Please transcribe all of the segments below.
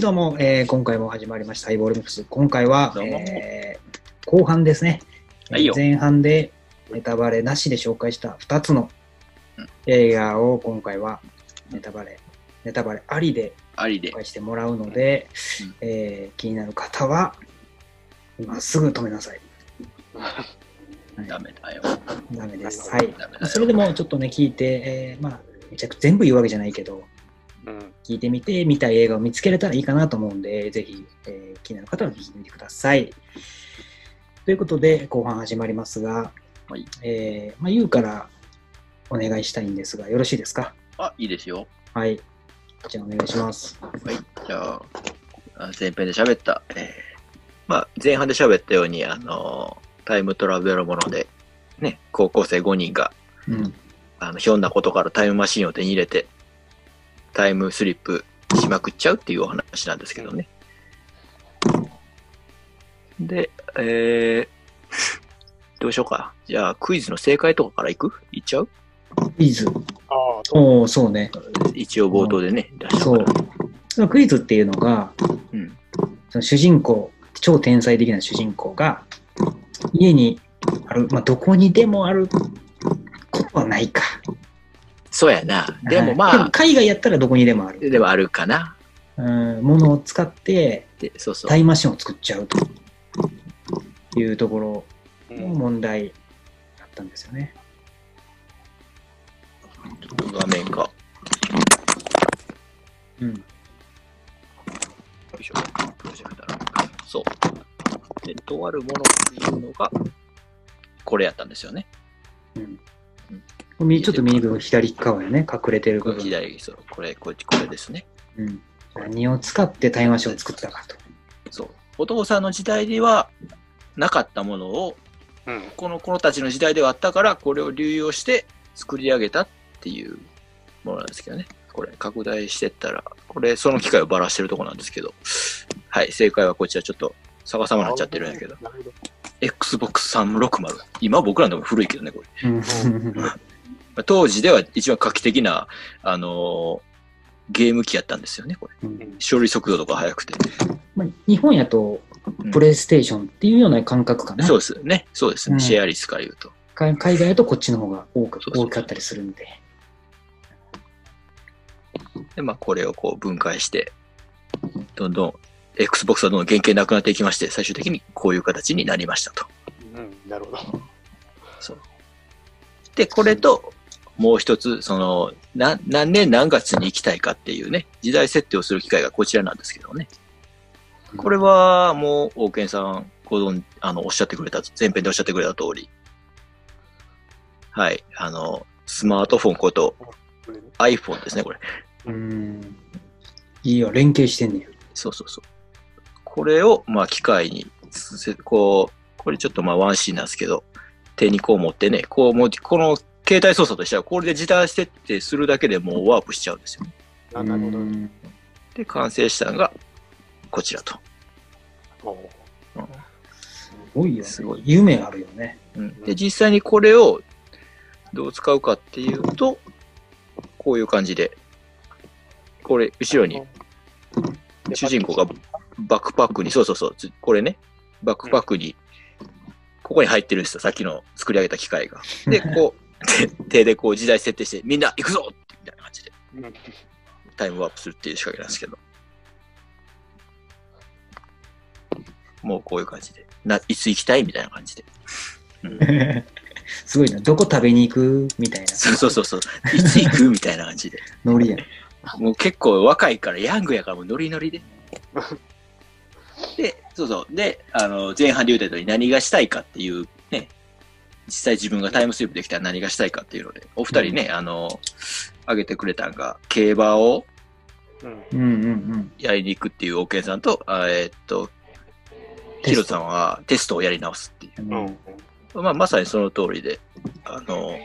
はい、どうも、えー今回も始まりました、ハイボールミックス。今回は、えー後半ですね。はいよ前半でネタバレなしで紹介した2つのうん映画を今回はネタバレ、ネタバレありで紹。介してもらうので、うんえー気になる方は、今すぐ止めなさい。はいダメだよ。ダメです。はい。それでもちょっとね、聞いて、えーまあ、めちゃくちゃ全部言うわけじゃないけど、うん。聞いてみて、見たい映画を見つけれたらいいかなと思うんで、ぜひ、えー気になる方は聞いてみてください。ということで、後半始まりますが、はいえーまあ、ゆうからお願いしたいんですが、よろしいですか？あ、いいですよ。はい。じゃあ、お願いします。はい。じゃあ、あ前編で喋った、えーまあ、前半で喋ったように、あのータイムトラベルもので、ね、高校生5人が、うん。あの、ひょんなことからタイムマシンを手に入れて、タイムスリップしまくっちゃうっていうお話なんですけどね。で、えー、どうしようか。じゃあ、クイズの正解とかからいく？いっちゃう？クイズ。ああ、そうね。一応冒頭でね、出したそうから。。そのクイズっていうのが、うん。その主人公、超天才的な主人公が、家にある、まあ、どこにでもあることはないか。そうやな。でもはいまあ、海外やったらどこにでもある。ではあるかな。うん、ものを使ってで、そうそうタ。イムマシンを作っちゃうというところのうん。問題だったんですよね。画面か。ようん。いしょ。プロジェクターそう。で、とあるものっていうのが、これやったんですよね。うんみちょっと右の左側やね、隠れてる部分。左、そう、これ、こっち、これですね。うん、何を使ってタイムマシンを作ったかと。そう。お父さんの時代ではなかったものを、うん。この子たちの時代ではあったから、これを流用して作り上げたっていうものなんですけどね。これ、拡大してったら、これ、その機械をばらしてるとこなんですけど、はい、正解はこちら、ちょっと逆さまになっちゃってるんやけど、なるほど。Xbox 360。今僕らのでも古いけどね、これ。当時では一番画期的な、あのーゲーム機やったんですよね、これ。うん処理速度とか速くて。まあ日本やとうんプレイステーションっていうような感覚かな。そうですね。そうですね。うんシェアリスから言うと。海海外だとこっちの方が多く大きかったりするんで。で、まあ、これをこう分解して、どんどん、Xbox はどんどん原型なくなっていきまして、最終的にこういう形になりましたと。うん。なるほど。そう。で、これと、もう一つ、その、な、何年何月に行きたいかっていうね、時代設定をする機会がこちらなんですけどね。これは、もう、王健さん、ご存、あの、おっしゃってくれた、前編でおっしゃってくれた通り。はい。あの、スマートフォンこと iPhone ですね、これ。うん。いいよ、連携してんねや。そうそうそう。これを、まあ、機械にこう、これちょっとまあ、ワンシーンなんですけど、手にこう持ってね、こう、もう、この携帯操作としては、これで時短設定するだけでもうワープしちゃうんですよ。あなるほど。うんで、完成したのが、こちらと。おうすごいよ、ね。すごい夢あるよね。うん、で、実際にこれをどう使うかっていうと、こういう感じで、これ、後ろに主人公がバックパックに、そうそうそう、つこれね、バックパックに、ここに入ってるんですよ、さっきの作り上げた機械が。で、こう、手 手でこう時代設定して、みんな行くぞみたいな感じでうんタイムワープするっていう仕掛けなんですけど。もうこういう感じで。な、いつ行きたい？みたいな感じで。うん すごいな。どこ食べに行く？みたいなそうそうそうそう。いつ行く？みたいな感じで。ノリやん。もう結構若いから、ヤングやからもうノリノリで。で、そうそう。で、あの、前半で言うたように何がしたいかっていうね、実際自分がタイムスリップできたら何がしたいかっていうので、お二人ね、あの、挙げてくれたんが、競馬をうん。うんうんうん。やりに行くっていうオーケーさんと、あえーっと、ヒロさんはテストをやり直すっていう。うんうん。まあ、まさにその通りで、あの、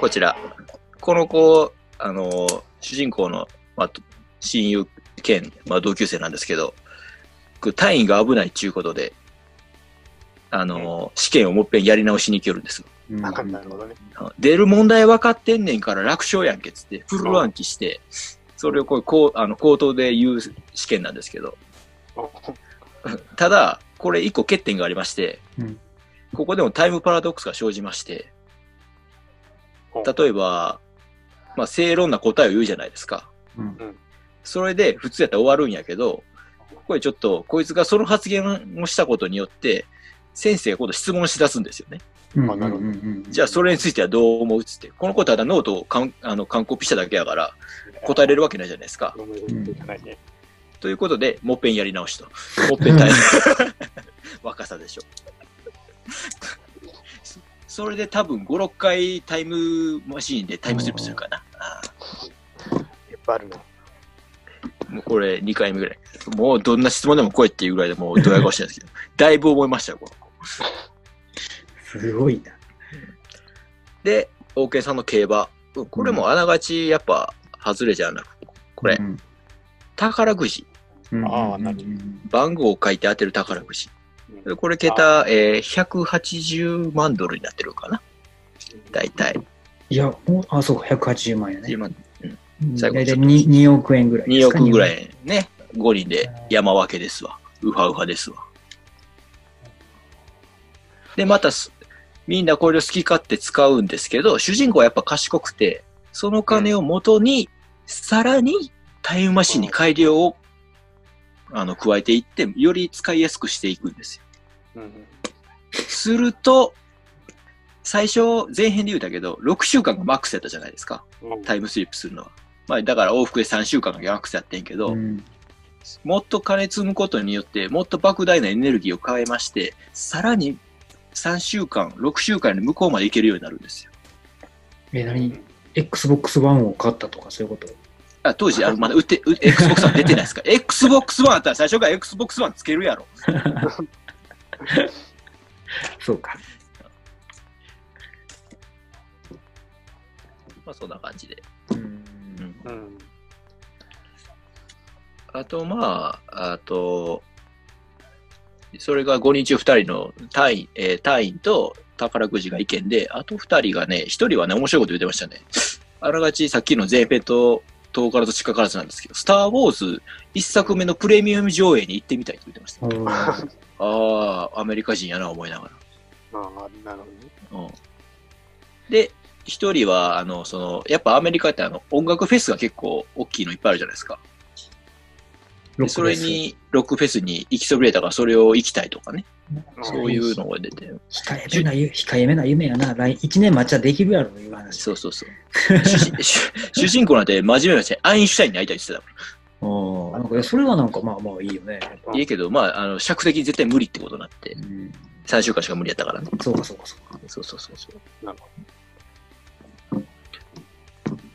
こちら、この子、あの、主人公の、まあ、親友兼、まあ、同級生なんですけど、単位が危ないっていうことで、あの、試験をもっぺんやり直しに行けるんです。よ。うん。なるほどね。出る問題分かってんねんから楽勝やんけっつって、フル暗記して、それをこう、こう、あの、口頭で言う試験なんですけど、ただ、これ一個欠点がありまして、うん。ここでもタイムパラドックスが生じまして、お。例えば、まあ、正論な答えを言うじゃないですか。うん。それで普通やったら終わるんやけど、これちょっと、こいつがその発言をしたことによって、先生が今度質問し出すんですよね。うんあなるほどじゃあそれについてはどう思うっつって。この子ただノートをかんあの完コピしただけやから、答えれるわけないじゃないですか。ということで、もっぺんやり直しと。もっぺん大変。若さでしょ。そ それで多分5、6回タイムマシーンでタイムスリップするかな。あいっぱいあるな。ーもうこれ2回目ぐらい。もうどんな質問でも来いっていうぐらいでもうドヤ顔してるんですけど、だいぶ思いましたよ、この子。すごいな。で、OK さんの競馬。これもあながちやっぱ外れじゃなく、これ、うん宝くじ。うんああなるほ番号を書いて当てる宝くじ。これ桁、えー、180万ドルになってるかな大体。いや、もうあ、そうか、180万やね。10万うん最後大体 2, 2億円ぐらいです2か。億ぐらいね。5人で山分けですわ。ウハウハですわ。で、またす、みんなこれを好き勝手使うんですけど、主人公はやっぱ賢くて、その金を元に、さらにタイムマシンに改良を、あの、加えていって、より使いやすくしていくんですよ。うんすると、最初、前編で言うたけど、6週間がマックスやったじゃないですか。うんタイムスリップするのは。まあ、だから往復で3週間がマックスやってんけど、うんもっと金積むことによって、もっと莫大なエネルギーを変えまして、さらに3週間、6週間で向こうまで行けるようになるんですよ。え、何 ?Xbox One を買ったとかそういうこと？あ当時、あのまだ売って、う Xbox One 出てないですか ?Xbox One あったら最初から Xbox One つけるやろ。そうか。まあ、そんな感じで。うんうんあと、まあ、あと、それが5人中2人の隊員、えー隊員と宝くじが意見で、あと2人がね、1人はね、面白いこと言ってましたね。あらがちさっきのゼーペと遠からず近からずなんですけど、スター・ウォーズ1作目のプレミアム上映に行ってみたいって言ってました。ああ、アメリカ人やな、思いながああ、なるほどね。ら。うん、で、1人は、あの、その、やっぱアメリカってあの、音楽フェスが結構大きいのいっぱいあるじゃないですか。でそれに、ロックフェスに行きそびれたから、それを行きたいとかね。そういうのが出て。控えめなゆ、控えめな夢やな。来1年待ちゃできるやろ、いう話。そうそうそう。主人 主主人公なんて真面目なし、アインシュタインに会いたいって言ってたかおーなんかそれはなんかまあまあいいよね。ら。いいけど、まあ、あの、尺的に絶対無理ってことになってう、ん、3週間しか無理やったからね。そうかそうかそうか。そうそうそうそう。なる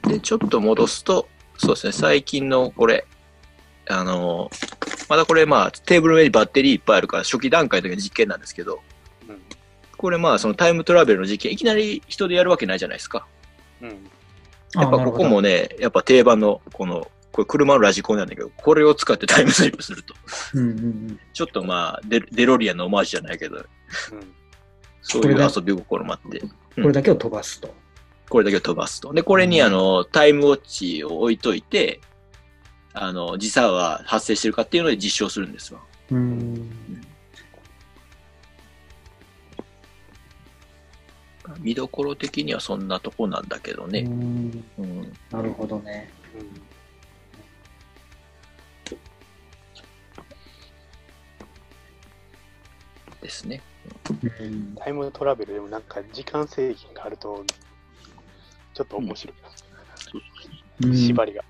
で、ちょっと戻すと、そうですね、最近のこれ、あの、まだこれまあ、テーブルの上にバッテリーいっぱいあるから、初期段階の時の実験なんですけど、うんこれまあ、そのタイムトラベルの実験、いきなり人でやるわけないじゃないですか。うん。やっぱここもね、やっぱ定番の、この、これ車のラジコンなんだけど、これを使ってタイムスリップすると。うんうんうん。ちょっとまあ、デデロリアンのオマージュじゃないけど、うん。そういう遊び心もあって、これだけを飛ばすと。これだけを飛ばすと。で、これにあの、タイムウォッチを置いといて、あの、時差が発生してるかっていうので実証するんですわ。うん。見どころ的にはそんなとこなんだけどうね。んうん。なるほどね。ですね。うんタイムトラベルでもなんか時間制限があると、ちょっと面白い。うん縛りが。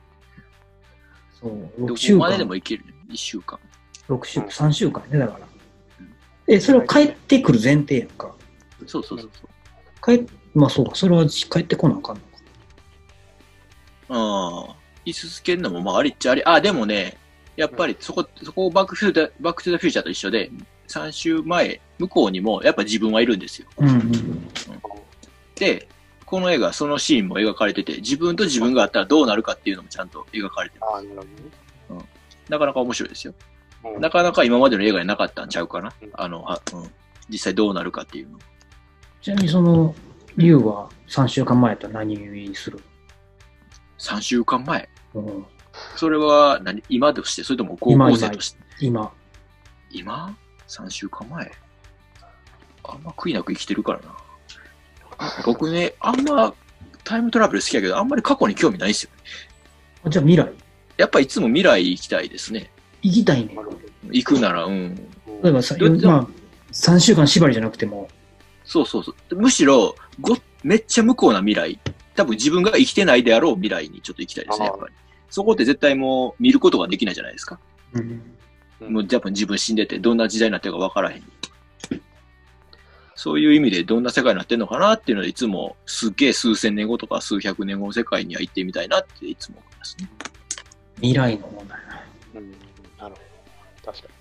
そう、ど6週間でで。もいける。1週間。6週間、3週間ね、だから。え、それは帰ってくる前提やんか。そうそうそうそう。帰っ、まあそうか、それは帰ってこなあかんのか。ああ。居続けるのもまあありっちゃあり。あ、でもね、やっぱりそこ、そこをバックフューチャー、バックトゥザフューチャーと一緒で、3週前、向こうにもやっぱ自分はいるんですよ。うんうん。で、この映画、そのシーンも描かれてて、自分と自分があったらどうなるかっていうのもちゃんと描かれてる。ああ、なるほなかなか面白いですよ。どね。なかなか今までの映画になかったんちゃうかなうん。あの、あうん、実際どうなるかっていうの。ちなみにその、リュウは3週間前やったら何にする？3週間前？うん。それは何今として？それとも高今校生として？今。今 ?3 週間前？あんま悔いなく生きてるからな。僕ね、あんまタイムトラベル好きやけど、あんまり過去に興味ないですよ。あじゃあ未来？やっぱいつも未来行きたいですね。行きたいね行くなら、うん。ど。例えばさ、どまあ、3週間縛りじゃなくても、そうそうそう。むしろ、ご、めっちゃ向こうな未来。多分自分が生きてないであろう未来にちょっと行きたいですね、やっぱり。そこって絶対もう見ることができないじゃないですか。うん、うんもう多分自分死んでて、どんな時代になってるか分からへん。そういう意味でどんな世界になってんのかなっていうので、いつもすっげえ数千年後とか数百年後の世界には行ってみたいなっていつも思いますね。未来の問題な。うん。なるほど。確か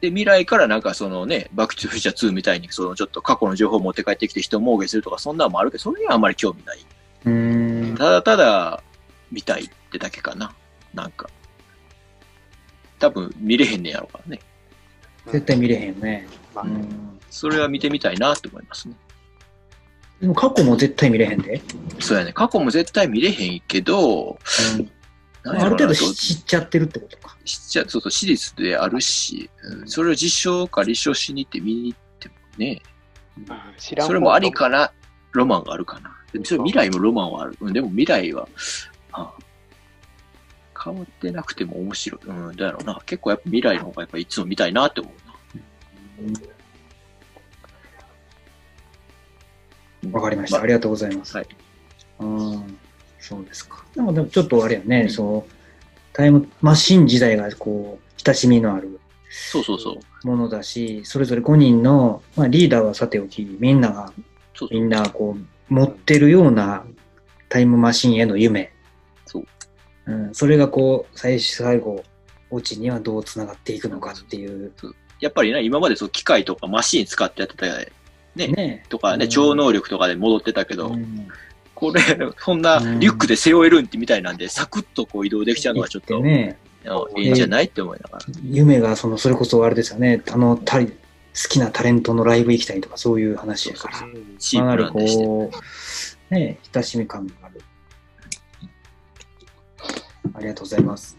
で、未来からなんかそのね、バックトゥフューチャー2みたいにそのちょっと過去の情報を持って帰ってきて一儲けするとかそんなのもあるけど、それにはあんまり興味ない。うーん。ただただ見たいってだけかな。なんか。多分見れへんねやろからね。に。絶対見れへんよね。まあね。うん。それは見てみたいなと思いますね。でも過去も絶対見れへんで。そうやね。過去も絶対見れへんけど、うん、ある程度ど知っちゃってるってことか。知っちゃそうそう、私立であるし、うんそれを実証か立証しに行って見に行ってもね、うん知らんそれもありかな、ロマンがあるかな。でもそれ未来もロマンはある。うんでも未来は、あ変わってなくても面白い。うん、だろうな。結構やっぱ未来の方がやっぱいつも見たいなって思うな。わかりました。あありがとうございます。はい。うん。そうですか。でも、でもちょっとあれやね、うんそう、タイムマシン時代がこう、親しみのあるそうそうそう。ものだし、それぞれ5人の、まあ、リーダーはさておき、みんなが。みんなこう、持ってるようなタイムマシンへの夢。そう。うん、それがこう、最終最後、オチにはどう繋がっていくのかっていう。やっぱりね、今までそう機械とかマシン使ってやってたね、ね。とかね、うん超能力とかで戻ってたけど、うんこれ、そんなリュックで背負えるんってみたいなんで、サクッとこう移動できちゃうのはちょっと、ね、いいんじゃないって思いながら。夢が、その、それこそあれですよね、あの、たり好きなタレントのライブ行きたいとか、そういう話やから。うんシンプルなんでして。こう、ね、親しみ感がありがとうございます。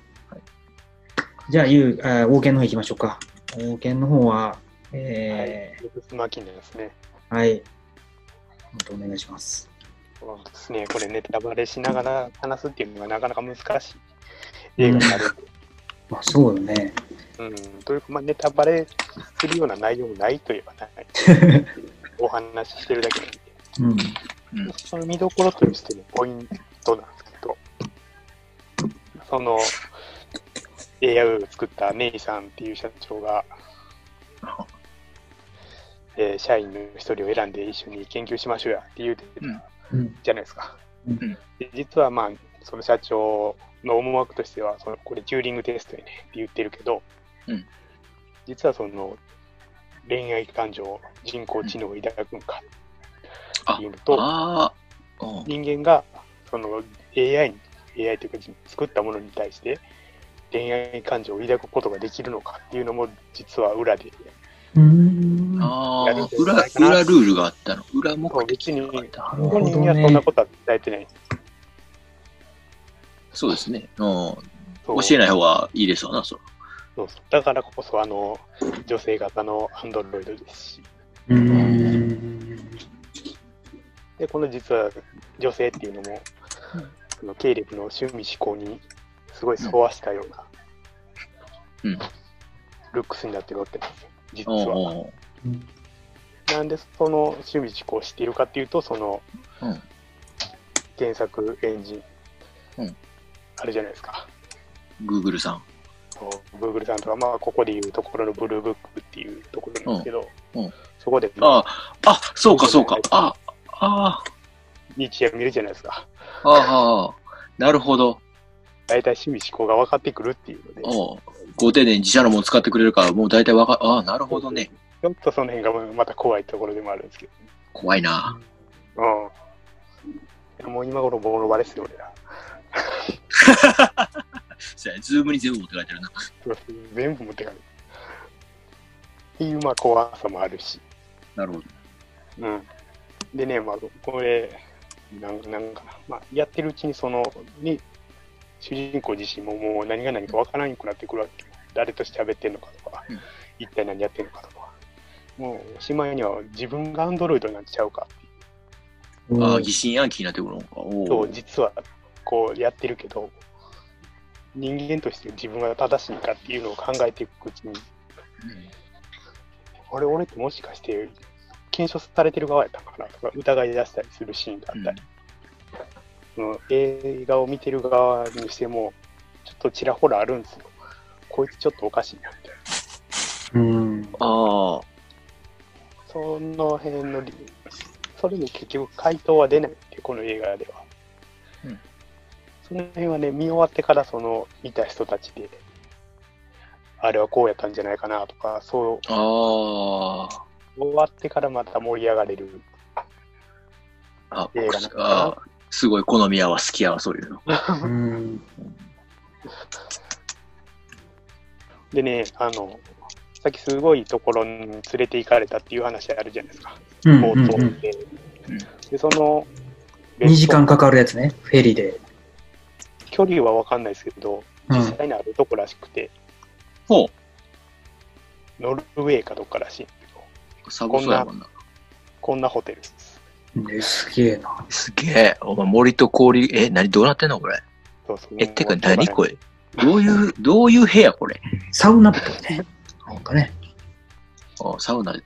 じゃあ、ゆう、あ王権の方行きましょうか。王権の方は、えはい。ルクスマキンですね。ー、はい。お願いします。そうですね。これネタバレしながら話すっていうのはなかなか難しい映画になる。まあ、そうよね。うん。というか、まあ、ネタバレするような内容もないといえばない。お話ししてるだけなんで。うん。その見どころとしてのポイントなんでその AI を作ったネイさんっていう社長が、えー社員の一人を選んで一緒に研究しましょうやって言うてたうん。じゃないですか。うんで実はまあ、その社長の思惑としては、そのこれチューリングテストやねって言ってるけど、うん実はその恋愛感情、人工知能を抱くんかっていうのと、人間がその AI に、AI というか作ったものに対して恋愛感情を抱くことができるのかっていうのも実は裏で、うーん。なああ裏、裏ルールがあったの？裏目的別にがあった。るほ本人どにはそんなね。ことは伝えてない。そうですね。うん。教えない方がいいですわな、そう。そうそうだからこそあの女性型のアンドロイドですし、うーん。でこの実は女性っていうのも、その経歴の趣味思考にすごい沿わしたような、うんルックスになってるわけなんですよ、実おうは。おうなんでその趣味思考を知っているかっていうと、そのうん検索エンジン、うんあるじゃないですか。Google さん。Google さんとか、まあ、ここでいうところのブルーブックっていうところなんですけど、うんうんそこで、ああ、あ、そうか、そうか。あ、あ日夜見るじゃないですか。あ、ああ、なるほど。大体趣味思考が分かってくるっていうので、ちおうご丁寧に自社のもの使ってくれるから、もう大体わか、ああ、なるほどね。ょっとその辺がまた怖いところでもあるんですけど、怖いな。うん。もう今頃ボロバレですよ、俺ら。そうズームに全部持って帰ってるな。全部持ってかれる。っていう、まあ、怖さもあるし。なるほど。うん。でね、まあ、これ、なんなんかな、まあ、やってるうちに、その、に、主人公自身ももう何が何かわからなくなってくるわけよ。誰と喋ってんのかとか、うん一体何やってんのかとか。もう、おしまいには自分がアンドロイドになっちゃうか。ああ、疑心暗鬼になってくるのか。おと、お。実はこうやってるけど、人間として自分が正しいかっていうのを考えていくうちに、あれ、俺ってもしかして、検証されてる側やったんかなとか疑い出したりするシーンがあったり、その映画を見てる側にしても、ちょっとちらほらあるんですよ。こいつちょっとおかしいなみたいな。うん。ああ。その辺の理それも結局回答は出ないってこの映画では。うんその辺はね、見終わってからその見た人たちで、あれはこうやったんじゃないかなとか、そうああ。終わってからまた盛り上がれるあ、映画なんかなあーすごい好みやわ、好きやわ、そういうの。うん。でね、あの、さっきすごいところに連れて行かれたっていう話あるじゃないですか、うん。冒頭うんで。うんで、その、2時間かかるやつね、フェリーで。距離は分かんないですけど、うん実際にあるとこらしくて、ほノルウェーかどっからしい。サボそうやもんな。こんなホテルです。ねすげえな。すげえ。お前森と氷、え、何どうなってんのこれ？そうそうえ、てか何これ？どういう、どういう部屋これ？サウナっぽいね。なんかね。あサウナで。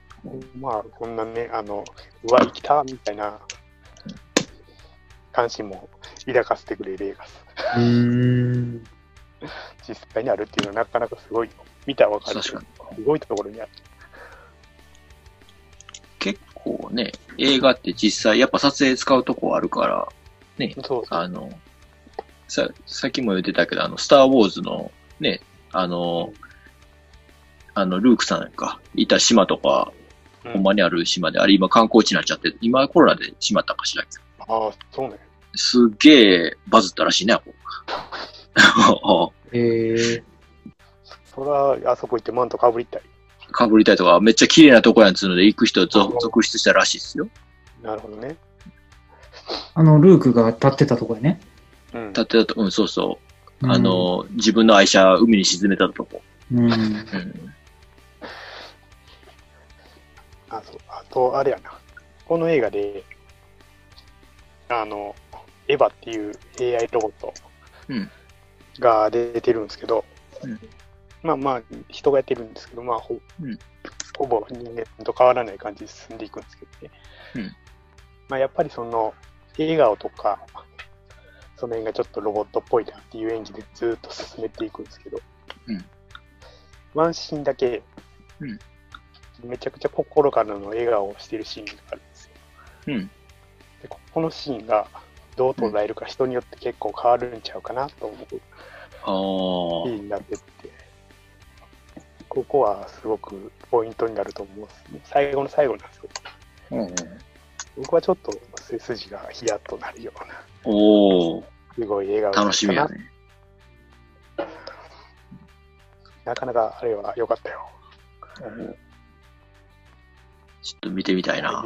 まあ、こんなね、あの、うわ、生きたみたいな関心も抱かせてくれる映画。うーん。実際にあるっていうのはなかなかすごいよ。見たらわかるすごいところにある。結構ね、映画って実際やっぱ撮影使うとこあるから、そうそう。あの、さ、さっきも言ってたけど、あの、スター・ウォーズのね、あの、あの、ルークさんか、いた島とか、うんほんまにある島で、あれ今観光地になっちゃって、今コロナで閉まったかしらんけどああ、そうね。すっげえバズったらしいね、こうええそら、あそこ行ってマントかぶりたい。かぶりたいとか、めっちゃ綺麗なとこやんつうので行く人続続出したらしいですよ。なるほどね。あの、ルークが立ってたとこやね。うん。だってだと、うん、そうそう。あの、自分の愛車、海に沈めたとこ。うん、うん。あそうあと、あれやな。この映画で、あの、エヴァっていう AI ロボットうんが出てるんですけど、うんまあまあ、人がやってるんですけど、まあほ、うんほぼ人間と変わらない感じで進んでいくんですけどね。うんまあ、やっぱりその、笑顔とか、その辺がちょっとロボットっぽいなっていう演技でずーっと進めていくんですけど、うんワンシーンだけ、うんめちゃくちゃ心からの笑顔をしてるシーンがあるんですよ。うん。でここのシーンがどう捉えるか人によって結構変わるんちゃうかなと思うシあーンになってって、ここはすごくポイントになると思うんですね。最後の最後なんですけど、あ。うん。僕はちょっと背筋がヒヤッとなるような、おー、すごい笑顔楽しみやね。なかなかあれは良かったよ。ちょっと見てみたいな。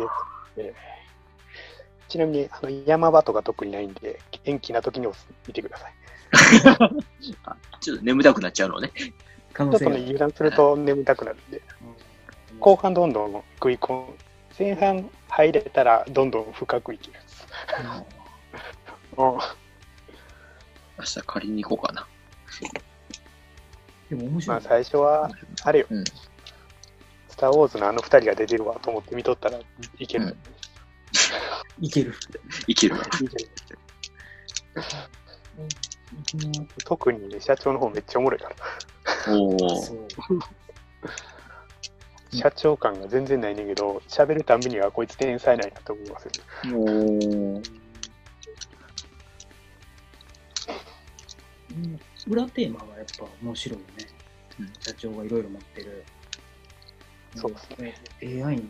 でちなみにあの山場とか特にないんで、元気な時に見てください。ちょっと眠たくなっちゃうのね。可能性がちょっとね、油断すると眠たくなるんで、後半どんどん食い込む。前半入れたらどんどん深くいけるんです。うん明日借りに行こうかな。でも面白い。まあ最初は、あれよ、うんスター・ウォーズのあの二人が出てるわと思って見とったらいける。うんいける。いける特にね、社長の方めっちゃおもろいから。おー。そう。社長感が全然ないねんけど、喋るたびにはこいつ天才なんやと思いますよ。おー。うん裏テーマがやっぱ面白いよね。うん社長がいろいろ持ってる。そうですね。AI に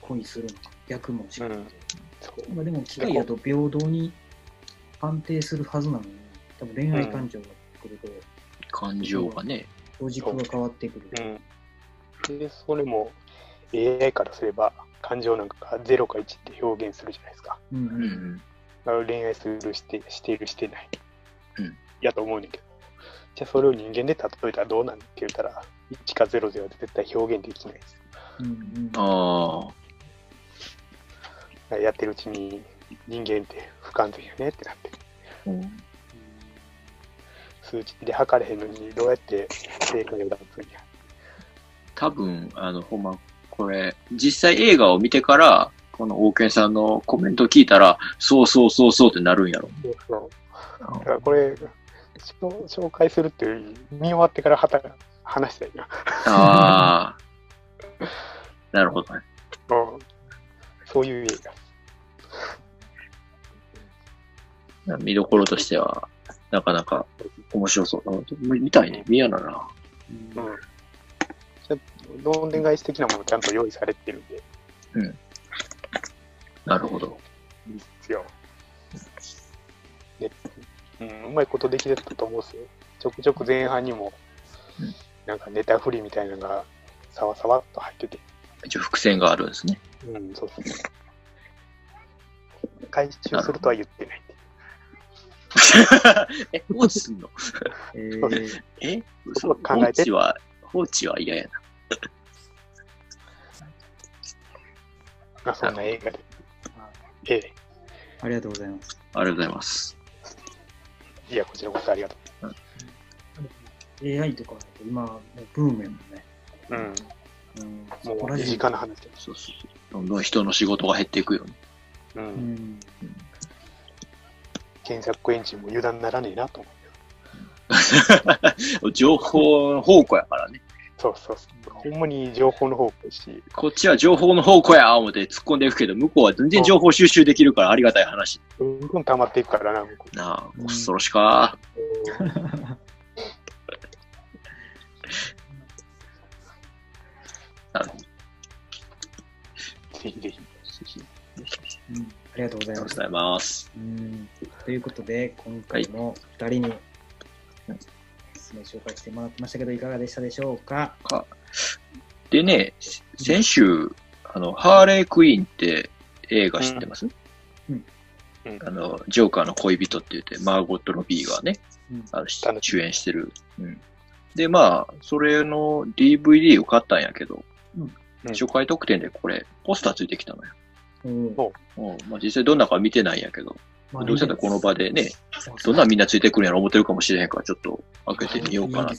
恋するのか、逆もしかりうんまあでも機械だと平等に判定するはずなのに、多分恋愛感情が来ると、感情がね。ロジックが変わってくる。うん。で、それも AI からすれば、感情なんかが0か1って表現するじゃないですか。うんうん恋愛するして、している、してない。うんやと思うねんけど、じゃあそれを人間で例えたらどうなんって言ったら、1か0では絶対表現できないです。うんうんああ。やってるうちに人間って不完全やねってなって、うん数値で測れへんのにどうやって正解を出すんや。多分、あの、ほんま、これ、実際映画を見てから、この大健さんのコメントを聞いたら、そうそうそうそうってなるんやろ。そうそうだからこれ、紹介するっていうより、見終わってからはた話したいな。ああ。なるほどね。うんそういう映画。見どころとしては、なかなか面白そう。あ見たいね。見やなな。うんうん。ちょっとどんでん返し的なものちゃんと用意されてるんで、なるほど。いいっすよ。で、うん、うまいことできてたと思うんですよ。ちょくちょく前半にもうん、なんかネタフリみたいなのが、さわさわっと入ってて、一応伏線があるんですね。うん、そうそう。回収するとは言ってない。え、放置すんの？えーえ？そう考えて放置は、放置は嫌やな。まあ、そんな映画で。ええ。ありがとうございます。ありがとうございます。いや、こちらこそありがと AI とか今、もうブームやもんね。う。うん。うん、そもう身近な話で。そうそうそう。どんどん人の仕事が減っていくよね。う。うんん。検索エンジンも油断ならねえなと思う。情報の宝庫やからね。そうそうそう。ほんまに情報の方向し、こっちは情報の宝庫や思って突っ込んでいくけど、向こうは全然情報収集できるからありがたい話。ぐんぐん溜まっていくからな、向こなあ、うん恐ろしか。ぜひぜひ。うんありがとうございます。ありがとうございます。うんということで、今回も2人におすすめ紹介してもらってましたけど、いかがでしたでしょうか？でね、先週、あの、ハーレークイーンって映画知ってます、うん。うん。あの、ジョーカーの恋人って言って、マーゴット・ロビーがね、うん。あの主演してる。うん。で、まあ、それの DVD を買ったんやけど、うん。初回特典でこれ、ポスターついてきたのよ。うん。おうん。まあ、実際どんなか見てないんやけど、まあどうせだこの場でね、どんなんみんなついてくるんやろ思ってるかもしれへんから、ちょっと開けてみようかなと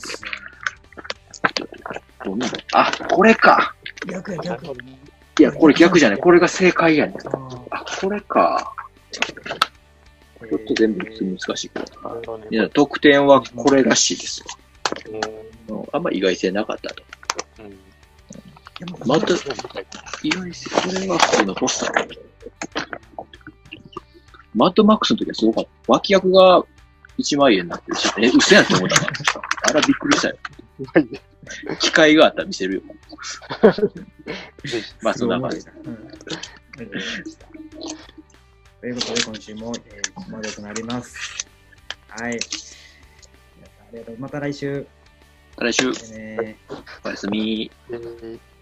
どんなあ、これか。逆や逆。いや、これ逆じゃない。これが正解やねん。あこれか。ちょっと全部難しいからいや、得点はこれらしいですわ。うんうんあんま意外性なかったと。また意外性、これは普通のポスター。マッドマックスの時はすごかった。脇役が1万円になってるし、え、嘘やんって思ったから。あれはびっくりしたよ。はい機会があったら見せるよ。まあ、そんな感じ。うんありがとうございました。ということで、今週も、えー、ここまでとなります。はい。ありがとう。また来週。来週、ねおやすみ。えー